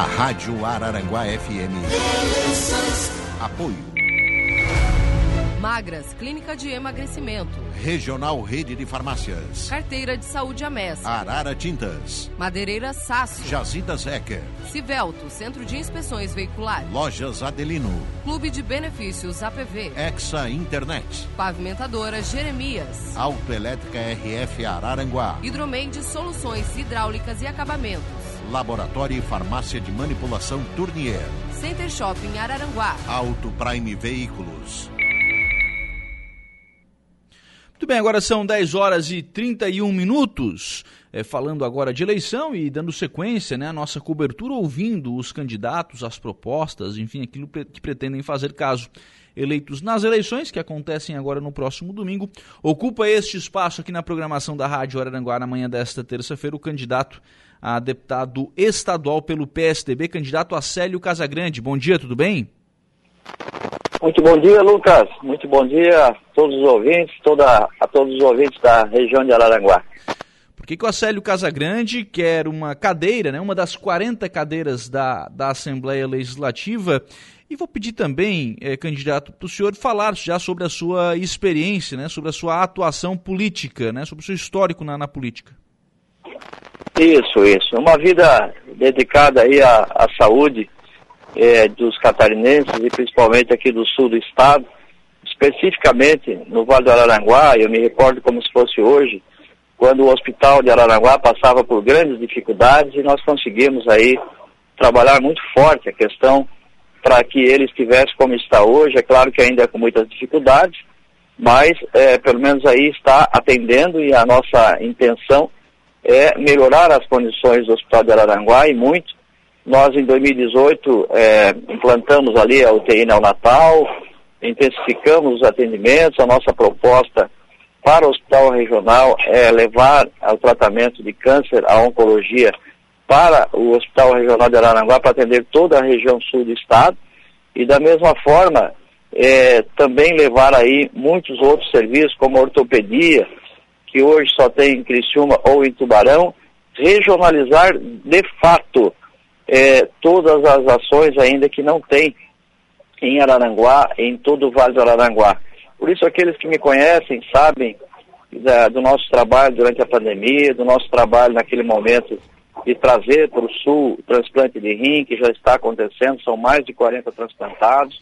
na Rádio Araranguá FM. Apoio. Magras, Clínica de Emagrecimento. Regional Rede de Farmácias. Carteira de Saúde Amés. Arara Tintas. Madeireira Sasso. Jazidas Ecker. Civelto, Centro de Inspeções Veiculares. Lojas Adelino. Clube de Benefícios APV. Exa Internet. Pavimentadora Jeremias. Autoelétrica RF Araranguá. Hidromeide Soluções Hidráulicas e Acabamentos. Laboratório e Farmácia de Manipulação Tournier. Center Shopping Araranguá. Auto Prime Veículos. Bem, agora são 10 horas e 31 minutos. É, falando agora de eleição e dando sequência né, à nossa cobertura, ouvindo os candidatos, as propostas, enfim, aquilo que pretendem fazer caso eleitos nas eleições, que acontecem agora no próximo domingo. Ocupa este espaço aqui na programação da Rádio Araranguá na manhã desta terça-feira o candidato a deputado estadual pelo PSDB, candidato Acélio Casagrande. Bom dia, tudo bem? Muito bom dia, Lucas. Muito bom dia a todos os ouvintes, toda, a todos os ouvintes da região de Araranguá. Por que, que o Acélio Casagrande quer uma cadeira, né, uma das 40 cadeiras da, da Assembleia Legislativa? E vou pedir também, eh, candidato, para o senhor falar já sobre a sua experiência, né, sobre a sua atuação política, né, sobre o seu histórico na, na política. Isso, isso. Uma vida dedicada aí à, à saúde, é, dos catarinenses e principalmente aqui do sul do estado, especificamente no Vale do Araranguá, eu me recordo como se fosse hoje, quando o hospital de Araranguá passava por grandes dificuldades e nós conseguimos aí trabalhar muito forte a questão para que ele estivesse como está hoje, é claro que ainda é com muitas dificuldades, mas é, pelo menos aí está atendendo e a nossa intenção é melhorar as condições do Hospital de Araranguá e muito, nós, em 2018, é, implantamos ali a UTI neonatal, intensificamos os atendimentos, a nossa proposta para o hospital regional é levar o tratamento de câncer, a oncologia, para o Hospital Regional de Araranguá, para atender toda a região sul do estado, e da mesma forma, é, também levar aí muitos outros serviços, como a ortopedia, que hoje só tem em Criciúma ou em Tubarão, regionalizar de fato é, todas as ações ainda que não tem em Araranguá, em todo o Vale do Araranguá. Por isso, aqueles que me conhecem sabem da, do nosso trabalho durante a pandemia, do nosso trabalho naquele momento de trazer para o Sul o transplante de rim, que já está acontecendo, são mais de 40 transplantados.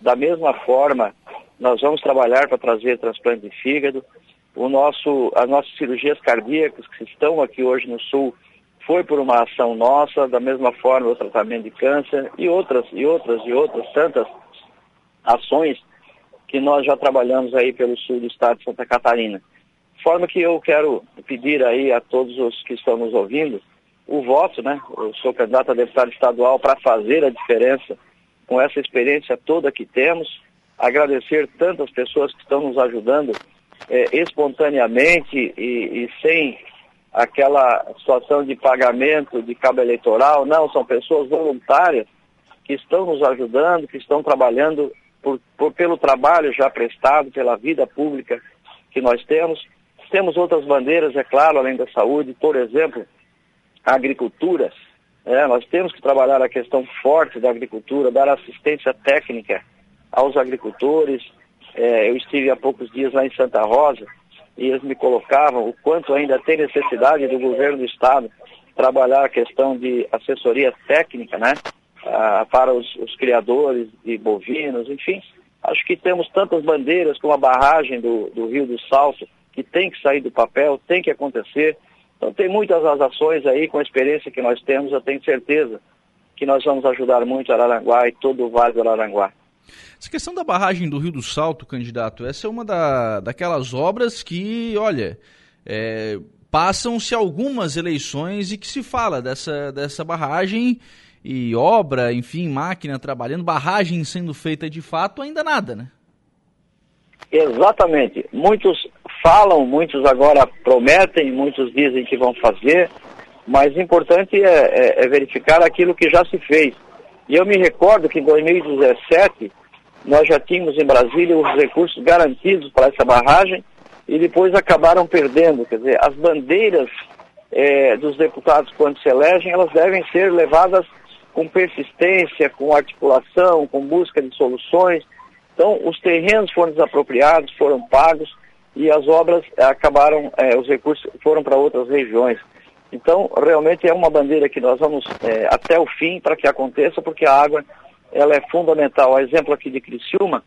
Da mesma forma, nós vamos trabalhar para trazer transplante de fígado. O nosso, as nossas cirurgias cardíacas que estão aqui hoje no Sul foi por uma ação nossa, da mesma forma o tratamento de câncer e outras e outras e outras tantas ações que nós já trabalhamos aí pelo sul do estado de Santa Catarina. De forma que eu quero pedir aí a todos os que estão nos ouvindo o voto, né? Eu sou candidato a deputado estadual para fazer a diferença com essa experiência toda que temos. Agradecer tantas pessoas que estão nos ajudando é, espontaneamente e, e sem aquela situação de pagamento de cabo eleitoral, não, são pessoas voluntárias que estão nos ajudando, que estão trabalhando por, por, pelo trabalho já prestado, pela vida pública que nós temos. Temos outras bandeiras, é claro, além da saúde, por exemplo, a agricultura. É, nós temos que trabalhar a questão forte da agricultura, dar assistência técnica aos agricultores. É, eu estive há poucos dias lá em Santa Rosa, e eles me colocavam o quanto ainda tem necessidade do governo do estado trabalhar a questão de assessoria técnica, né, ah, para os, os, criadores de bovinos, enfim. Acho que temos tantas bandeiras como a barragem do, do Rio do Salto, que tem que sair do papel, tem que acontecer. Então tem muitas as ações aí, com a experiência que nós temos, eu tenho certeza que nós vamos ajudar muito Araranguá e todo o Vale do Araranguá. Essa questão da barragem do Rio do Salto, candidato, essa é uma da, daquelas obras que, olha, é, passam-se algumas eleições e que se fala dessa, dessa barragem e obra, enfim, máquina trabalhando, barragem sendo feita de fato, ainda nada, né? Exatamente. Muitos falam, muitos agora prometem, muitos dizem que vão fazer, mas o importante é, é, é verificar aquilo que já se fez. E eu me recordo que em 2017 nós já tínhamos em Brasília os recursos garantidos para essa barragem e depois acabaram perdendo. Quer dizer, as bandeiras é, dos deputados quando se elegem, elas devem ser levadas com persistência, com articulação, com busca de soluções. Então, os terrenos foram desapropriados, foram pagos e as obras acabaram, eh, os recursos foram para outras regiões. Então, realmente é uma bandeira que nós vamos é, até o fim para que aconteça, porque a água ela é fundamental. O exemplo aqui de Criciúma,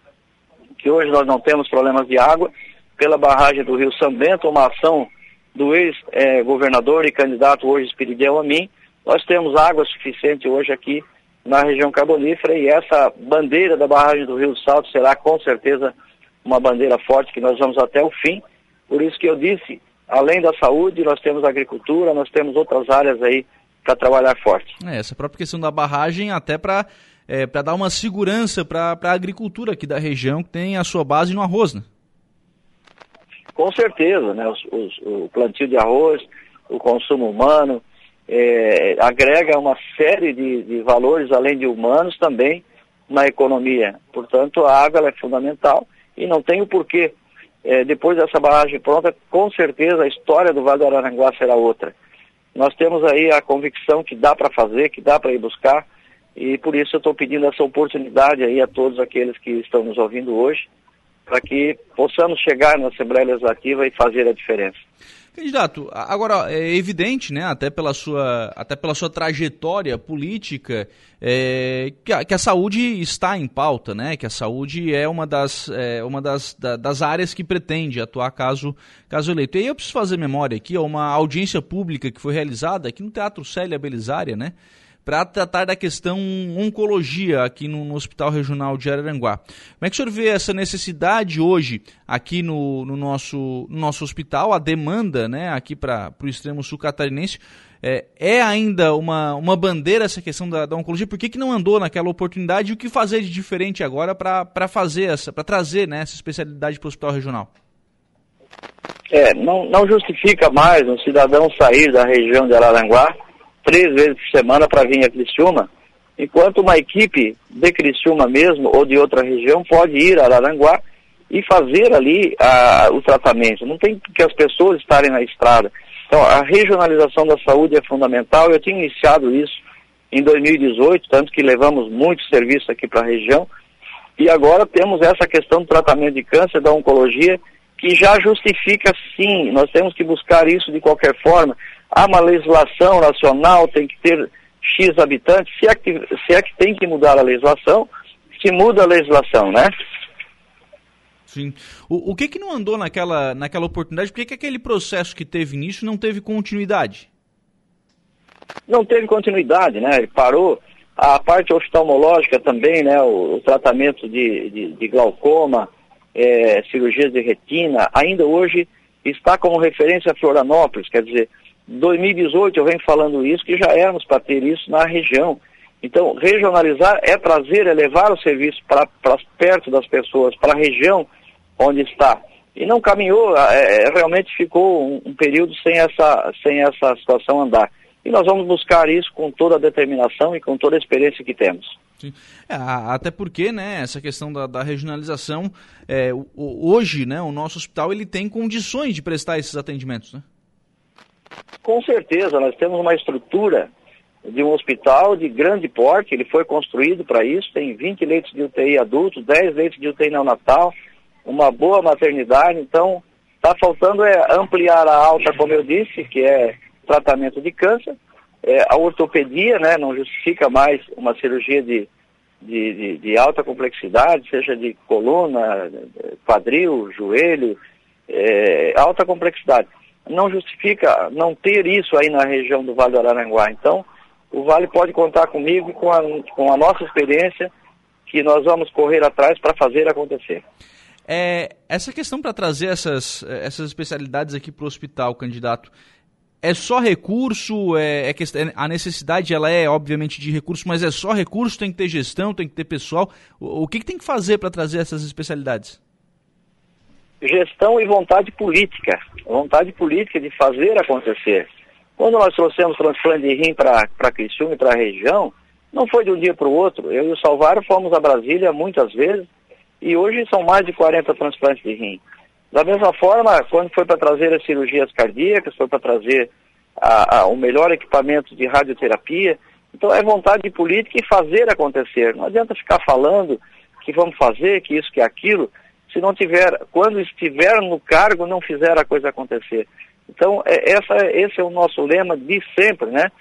que hoje nós não temos problemas de água, pela barragem do Rio São Bento, uma ação do ex-governador e candidato hoje Espirideu a mim, nós temos água suficiente hoje aqui na região carbonífera e essa bandeira da barragem do Rio Salto será com certeza uma bandeira forte que nós vamos até o fim. Por isso que eu disse, além da saúde, nós temos a agricultura, nós temos outras áreas aí para trabalhar forte. É, essa própria questão da barragem, até para é, dar uma segurança para a agricultura aqui da região, que tem a sua base no arroz, né? Com certeza, né? Os, os, o plantio de arroz, o consumo humano, é, agrega uma série de, de, valores, além de humanos, também na economia. Portanto, a água é fundamental e não tem o porquê é, depois dessa barragem pronta, com certeza a história do Vale do Araranguá será outra. Nós temos aí a convicção que dá para fazer, que dá para ir buscar, e por isso eu estou pedindo essa oportunidade aí a todos aqueles que estão nos ouvindo hoje, para que possamos chegar na Assembleia Legislativa e fazer a diferença. Candidato, agora é evidente, né, até pela sua, até pela sua trajetória política, é, que, a, que, a, saúde está em pauta, né, que a saúde é uma das, é, uma das, da, das áreas que pretende atuar caso, caso eleito. E aí eu preciso fazer memória aqui, uma audiência pública que foi realizada aqui no Teatro Célia Belisária, né, para tratar da questão oncologia aqui no, no, Hospital Regional de Araranguá. Como é que o senhor vê essa necessidade hoje aqui no, no nosso, no nosso hospital, a demanda né, aqui para o extremo sul catarinense? É, é, ainda uma, uma bandeira essa questão da, da oncologia? Por que, que não andou naquela oportunidade e o que fazer de diferente agora para fazer essa, para trazer né, essa especialidade para o hospital regional? É, não, não justifica mais um cidadão sair da região de Araranguá três vezes por semana para vir a Criciúma, enquanto uma equipe de Criciúma mesmo ou de outra região pode ir a Araranguá e fazer ali a, o tratamento. Não tem que as pessoas estarem na estrada. Então, a regionalização da saúde é fundamental. Eu tinha iniciado isso em 2018, tanto que levamos muitos serviços aqui para a região. E agora temos essa questão do tratamento de câncer, da oncologia, que já justifica sim, nós temos que buscar isso de qualquer forma. Há uma legislação nacional, tem que ter X habitantes, se é que, se é que tem que mudar a legislação, se muda a legislação, né? Sim. O, o que que não andou naquela, naquela oportunidade? Por que, que aquele processo que teve início não teve continuidade? Não teve continuidade, né? Ele parou. A parte oftalmológica também, né? O, o tratamento de, de, de glaucoma, é, cirurgias de retina, ainda hoje está como referência a Florianópolis, quer dizer, 2018 eu venho falando isso, que já éramos para ter isso na região. Então, regionalizar é trazer, é levar o serviço para perto das pessoas, para a região onde está. E não caminhou, é, é, realmente ficou um, um, período sem essa, sem essa situação andar. E nós vamos buscar isso com toda a determinação e com toda a experiência que temos. É, até porque, né, essa questão da, da regionalização, é, hoje, né, o nosso hospital ele tem condições de prestar esses atendimentos, né? Com certeza, nós temos uma estrutura de um hospital de grande porte, ele foi construído para isso, tem 20 leitos de UTI adultos, 10 leitos de UTI neonatal, uma boa maternidade, então está faltando é ampliar a alta, como eu disse, que é tratamento de câncer, é, a ortopedia, né, não justifica mais uma cirurgia de, de, de, de alta complexidade, seja de coluna, quadril, joelho, é, alta complexidade não justifica não ter isso aí na região do Vale do Araranguá. Então, o Vale pode contar comigo com a, com a nossa experiência que nós vamos correr atrás para fazer acontecer. É, essa questão para trazer essas, essas especialidades aqui para o hospital, candidato, é só recurso? É, é, a necessidade ela é obviamente de recurso, mas é só recurso? Tem que ter gestão, tem que ter pessoal. O, o que, que tem que fazer para trazer essas especialidades? Gestão e vontade política, vontade política de fazer acontecer. Quando nós trouxemos transplante de rim para Criciúma e para a região, não foi de um dia para o outro. Eu e o Salvário fomos a Brasília muitas vezes e hoje são mais de 40 transplantes de rim. Da mesma forma, quando foi para trazer as cirurgias cardíacas, foi para trazer a, a, o melhor equipamento de radioterapia, Então é vontade política e fazer acontecer. Não adianta ficar falando que vamos fazer, que isso, que aquilo, se não tiver, quando estiver no cargo, não fizer a coisa acontecer. Então, é, essa, esse é o nosso lema de sempre, né?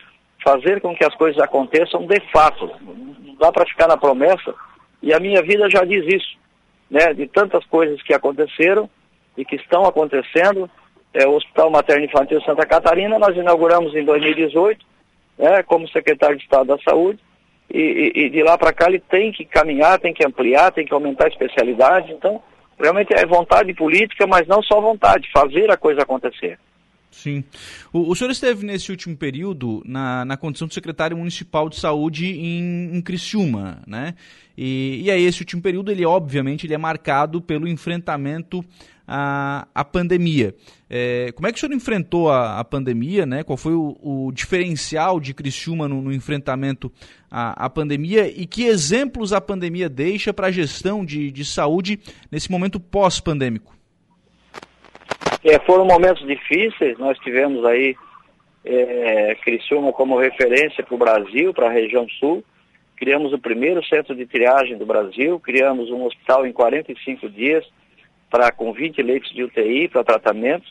Fazer com que as coisas aconteçam de fato. Não dá para ficar na promessa. E a minha vida já diz isso, né? De tantas coisas que aconteceram e que estão acontecendo. É, o Hospital Materno Infantil Santa Catarina, nós inauguramos em 2018, né, como secretário de Estado da Saúde, e, e, e de lá para cá ele tem que caminhar, tem que ampliar, tem que aumentar a especialidade. Então, realmente é vontade política, mas não só vontade, fazer a coisa acontecer. Sim. O, o, senhor esteve nesse último período na, na condição de secretário municipal de saúde em, em Criciúma, né? E, e aí esse último período, ele obviamente, ele é marcado pelo enfrentamento à, à pandemia. É, como é que o senhor enfrentou a, a pandemia, né? Qual foi o, o diferencial de Criciúma no, no enfrentamento à, à, pandemia e que exemplos a pandemia deixa para a gestão de, de saúde nesse momento pós-pandêmico? É, foram momentos difíceis, nós tivemos aí é, Criciúma como referência para o Brasil, para a região sul. Criamos o primeiro centro de triagem do Brasil, criamos um hospital em 45 dias para com 20 leitos de UTI para tratamento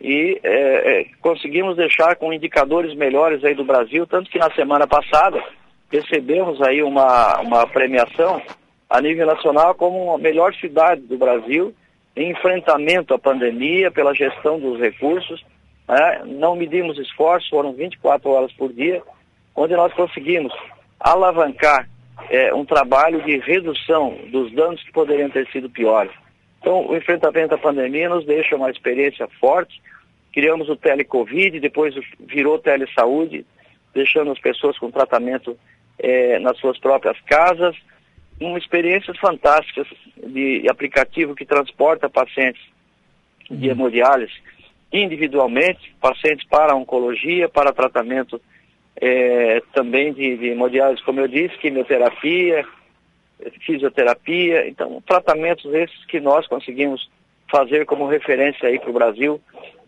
e é, é, conseguimos deixar com indicadores melhores aí do Brasil, tanto que na semana passada recebemos aí uma, uma premiação a nível nacional como a melhor cidade do Brasil em enfrentamento à pandemia, pela gestão dos recursos. Né? Não medimos esforços, foram 24 horas por dia, onde nós conseguimos alavancar é, um trabalho de redução dos danos que poderiam ter sido piores. Então, o enfrentamento à pandemia nos deixa uma experiência forte. Criamos o telecovid, depois virou telesaúde, deixando as pessoas com tratamento é, nas suas próprias casas uma experiências fantásticas de aplicativo que transporta pacientes de uhum. hemodiálise individualmente, pacientes para oncologia, para tratamento é, também de, de hemodiálise, como eu disse, quimioterapia, fisioterapia, então tratamentos esses que nós conseguimos fazer como referência aí para o Brasil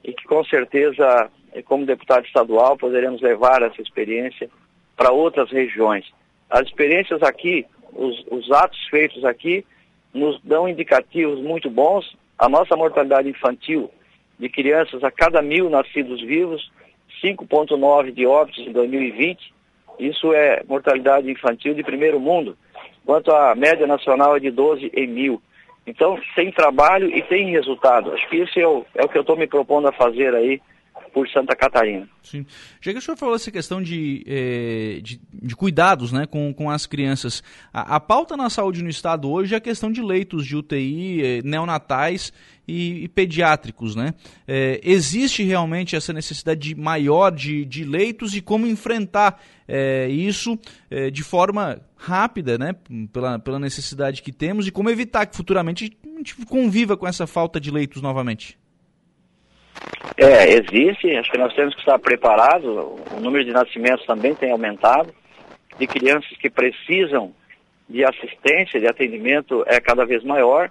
e que com certeza, como deputado estadual, poderemos levar essa experiência para outras regiões. As experiências aqui os, os atos feitos aqui nos dão indicativos muito bons. A nossa mortalidade infantil de crianças a cada mil nascidos vivos, 5,9 de óbitos em 2020. Isso é mortalidade infantil de primeiro mundo, enquanto a média nacional é de 12 em mil. Então, tem trabalho e tem resultado. Acho que isso é o, é o que eu estou me propondo a fazer aí por Santa Catarina. Sim. Já que o senhor falou essa questão de, eh, de, de, cuidados né, com, com as crianças, a, a, pauta na saúde no estado hoje é a questão de leitos de UTI, eh, neonatais e, e, pediátricos. Né? Eh, existe realmente essa necessidade de maior de, de leitos e como enfrentar isso de forma rápida, né, pela, pela necessidade que temos e como evitar que futuramente a gente conviva com essa falta de leitos novamente? É, existe, acho que nós temos que estar preparados, o número de nascimentos também tem aumentado, de crianças que precisam de assistência, de atendimento é cada vez maior.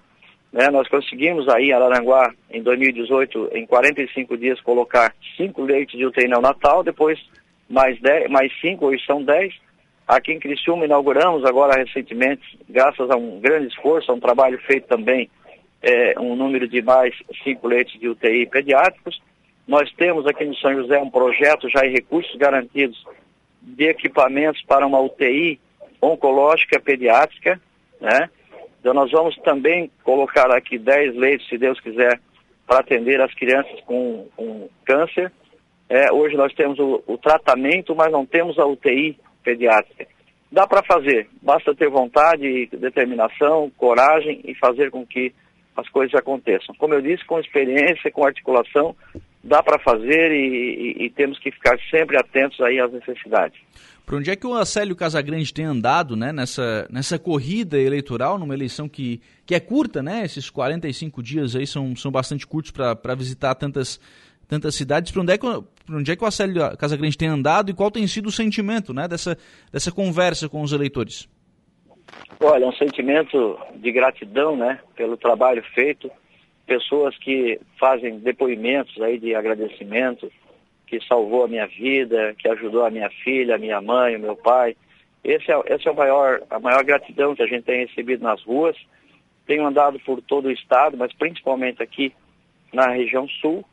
Né? Nós conseguimos aí em Araranguá, em 2018, em 45 dias, colocar cinco leitos de UTI neonatal, depois mais, dez, mais cinco, hoje são 10. Aqui em Criciúma inauguramos agora recentemente, graças a um grande esforço, a um trabalho feito também é, um número de mais cinco leitos de UTI pediátricos. Nós temos aqui no São José um projeto já em recursos garantidos de equipamentos para uma UTI oncológica pediátrica, né? Então nós vamos também colocar aqui 10 leitos, se Deus quiser, para atender as crianças com, com câncer. É, hoje nós temos o, o, tratamento, mas não temos a UTI pediátrica. Dá para fazer, basta ter vontade, determinação, coragem e fazer com que as coisas aconteçam. Como eu disse, com experiência, com articulação, dá para fazer e, e, e, temos que ficar sempre atentos aí às necessidades. Por onde é que o Acélio Casagrande tem andado né, nessa, nessa corrida eleitoral, numa eleição que, que é curta, né? Esses 45 dias aí são, são bastante curtos para visitar tantas, tantas cidades. Para onde, é que, onde é que o Acélio Casagrande tem andado e qual tem sido o sentimento né, dessa, dessa conversa com os eleitores? Olha, um sentimento de gratidão, né, pelo trabalho feito, pessoas que fazem depoimentos aí de agradecimento que salvou a minha vida, que ajudou a minha filha, a minha mãe, o meu pai. Esse é, esse é o maior, a maior gratidão que a gente tem recebido nas ruas. Tenho andado por todo o estado, mas principalmente aqui na região sul.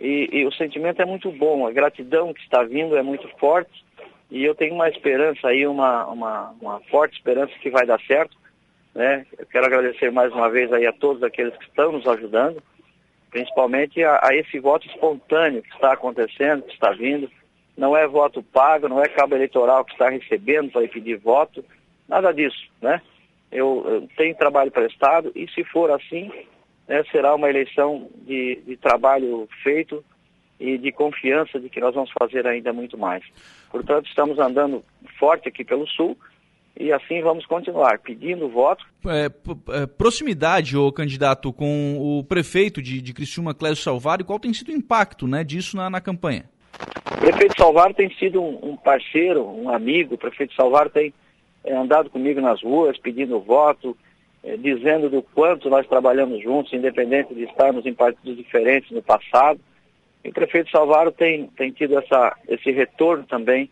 E, e o sentimento é muito bom, a gratidão que está vindo é muito forte. E eu tenho uma esperança aí, uma, uma, uma forte esperança que vai dar certo. Né? Eu quero agradecer mais uma vez aí a todos aqueles que estão nos ajudando principalmente a, a, esse voto espontâneo que está acontecendo, que está vindo. Não é voto pago, não é cabo eleitoral que está recebendo para pedir voto, nada disso, né? Eu, eu tenho trabalho prestado e se for assim, né, será uma eleição de, de trabalho feito e de confiança de que nós vamos fazer ainda muito mais. Portanto, estamos andando forte aqui pelo Sul, e assim vamos continuar pedindo voto. É, é, proximidade, o candidato, com o prefeito de, de Criciúma, Clésio Salvaro, qual tem sido o impacto né, disso na, na campanha? O prefeito Salvaro tem sido um, um parceiro, um amigo. O prefeito Salvaro tem é, andado comigo nas ruas, pedindo voto, é, dizendo do quanto nós trabalhamos juntos, independente de estarmos em partidos diferentes no passado. E o prefeito Salvaro tem, tem tido essa, esse retorno também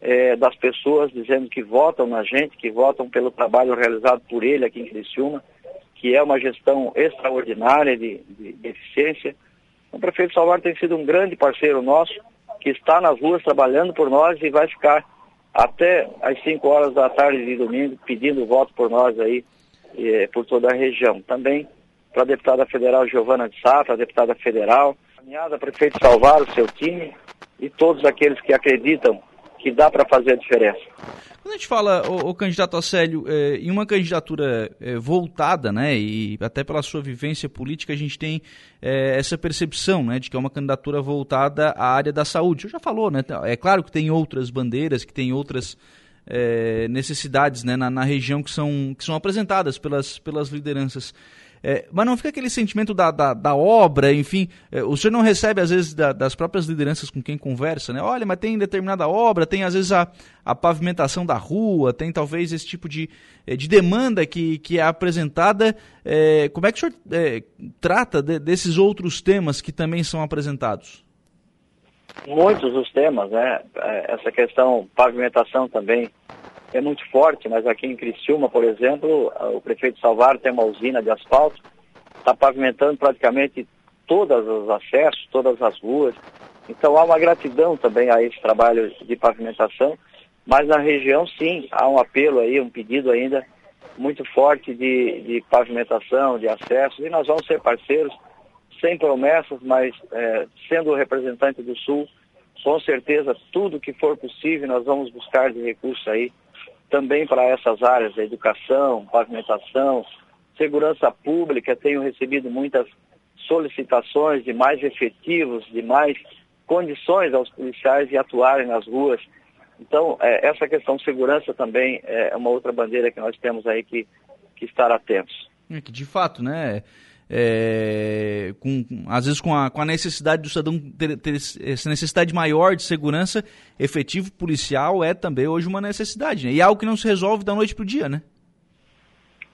é, das pessoas dizendo que votam na gente, que votam pelo trabalho realizado por ele aqui em Criciúma, que é uma gestão extraordinária de, de, de eficiência. O prefeito Salvador tem sido um grande parceiro nosso, que está nas ruas trabalhando por nós e vai ficar até às 5 horas da tarde de domingo pedindo voto por nós aí, é, por toda a região. Também para a deputada federal Giovana de Sá, para a deputada federal, caminhada prefeito Salvar, o seu time e todos aqueles que acreditam que dá para fazer a diferença. Quando a gente fala, o, o candidato Acélio, é, em uma candidatura é, voltada, né, e até pela sua vivência política, a gente tem é, essa percepção, né, de que é uma candidatura voltada à área da saúde. Você já falou, né, é claro que tem outras bandeiras, que tem outras é, necessidades, né, na, na, região que são, que são apresentadas pelas, pelas lideranças. É, mas não fica aquele sentimento da, da, da obra, enfim, é, o senhor não recebe às vezes da, das próprias lideranças com quem conversa, né? Olha, mas tem determinada obra, tem às vezes a, a pavimentação da rua, tem talvez esse tipo de, é, de demanda que, que é apresentada. É, como é que o senhor é, trata de, desses outros temas que também são apresentados? Muitos os temas, né? É, essa questão pavimentação também é muito forte, mas aqui em Criciúma, por exemplo, o prefeito Salvar tem uma usina de asfalto, está pavimentando praticamente todos os acessos, todas as ruas. Então há uma gratidão também a esse trabalho de pavimentação, mas na região sim, há um apelo aí, um pedido ainda muito forte de, de pavimentação, de acessos, e nós vamos ser parceiros, sem promessas, mas é, sendo o representante do Sul, com certeza tudo que for possível nós vamos buscar de recursos aí também para essas áreas, educação, pavimentação, segurança pública, tenho recebido muitas solicitações de mais efetivos, de mais condições aos policiais de atuarem nas ruas. Então, é, essa questão de segurança também é uma outra bandeira que nós temos aí que, que estar atentos. É que de fato, né? É, com, às vezes com a, com a necessidade do cidadão ter, ter, essa necessidade maior de segurança, efetivo policial é também hoje uma necessidade, né? E é algo que não se resolve da noite para o dia, né?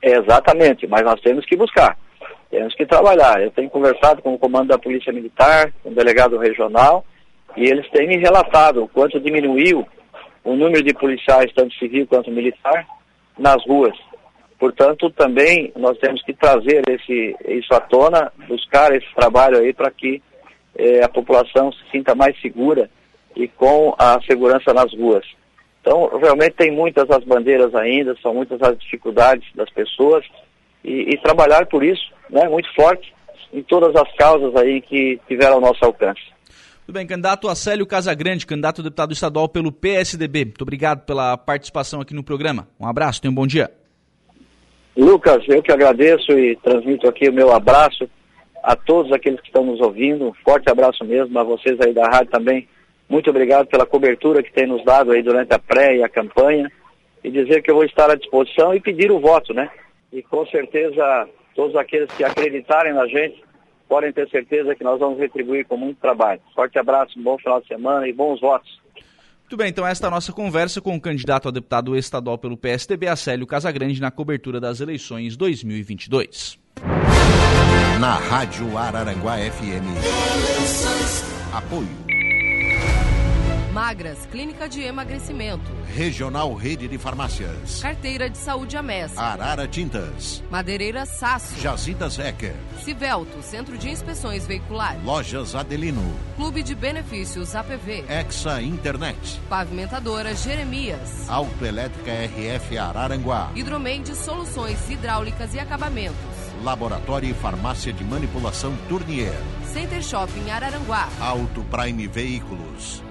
exatamente, mas nós temos que buscar, temos que trabalhar. Eu tenho conversado com o comando da Polícia Militar, com o delegado regional, e eles têm me relatado o quanto diminuiu o número de policiais, tanto civil quanto militar, nas ruas. Portanto, também nós temos que trazer esse, isso à tona, buscar esse trabalho aí para que eh, a população se sinta mais segura e com a segurança nas ruas. Então, realmente tem muitas as bandeiras ainda, são muitas as dificuldades das pessoas e, e trabalhar por isso, né, muito forte, em todas as causas aí que tiveram ao nosso alcance. Tudo bem, candidato Acélio Casagrande, candidato a deputado estadual pelo PSDB. Muito obrigado pela participação aqui no programa. Um abraço, tenha um bom dia. Lucas, eu que agradeço e transmito aqui o meu abraço a todos aqueles que estão nos ouvindo. Um forte abraço mesmo a vocês aí da rádio também. Muito obrigado pela cobertura que tem nos dado aí durante a pré e a campanha. E dizer que eu vou estar à disposição e pedir o voto, né? E com certeza todos aqueles que acreditarem na gente podem ter certeza que nós vamos retribuir com muito trabalho. Forte abraço, um bom final de semana e bons votos. Muito bem, então esta é a nossa conversa com o candidato a deputado estadual pelo PSDB, Acélio Casagrande, na cobertura das eleições 2022. Na Rádio Araranguá FM. Apoio. Magras, clínica de emagrecimento. Regional Rede de Farmácias. Carteira de Saúde Amessa. Arara Tintas. Madeireira Sasso. Jazidas Ecker. Civelto, Centro de Inspeções Veiculares. Lojas Adelino. Clube de Benefícios APV. Exa Internet. Pavimentadora Jeremias. Autoelétrica RF Araranguá. Hidromendes Soluções Hidráulicas e Acabamentos. Laboratório e Farmácia de Manipulação Tournier. Center Shopping Araranguá. Auto Prime Veículos.